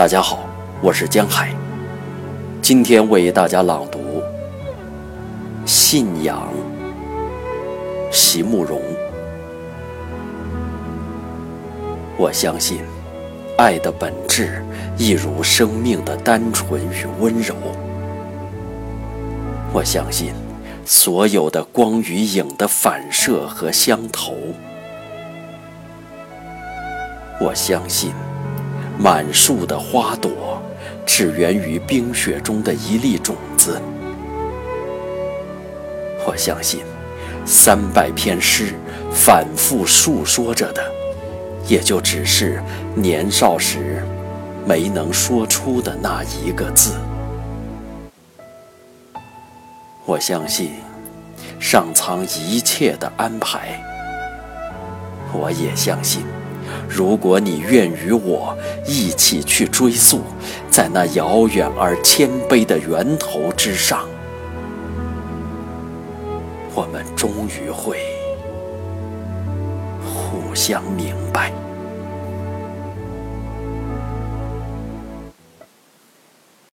大家好，我是江海，今天为大家朗读《信仰》，席慕容。我相信，爱的本质一如生命的单纯与温柔。我相信，所有的光与影的反射和相投。我相信。满树的花朵，只源于冰雪中的一粒种子。我相信，三百篇诗反复述说着的，也就只是年少时没能说出的那一个字。我相信，上苍一切的安排。我也相信。如果你愿与我一起去追溯，在那遥远而谦卑的源头之上，我们终于会互相明白。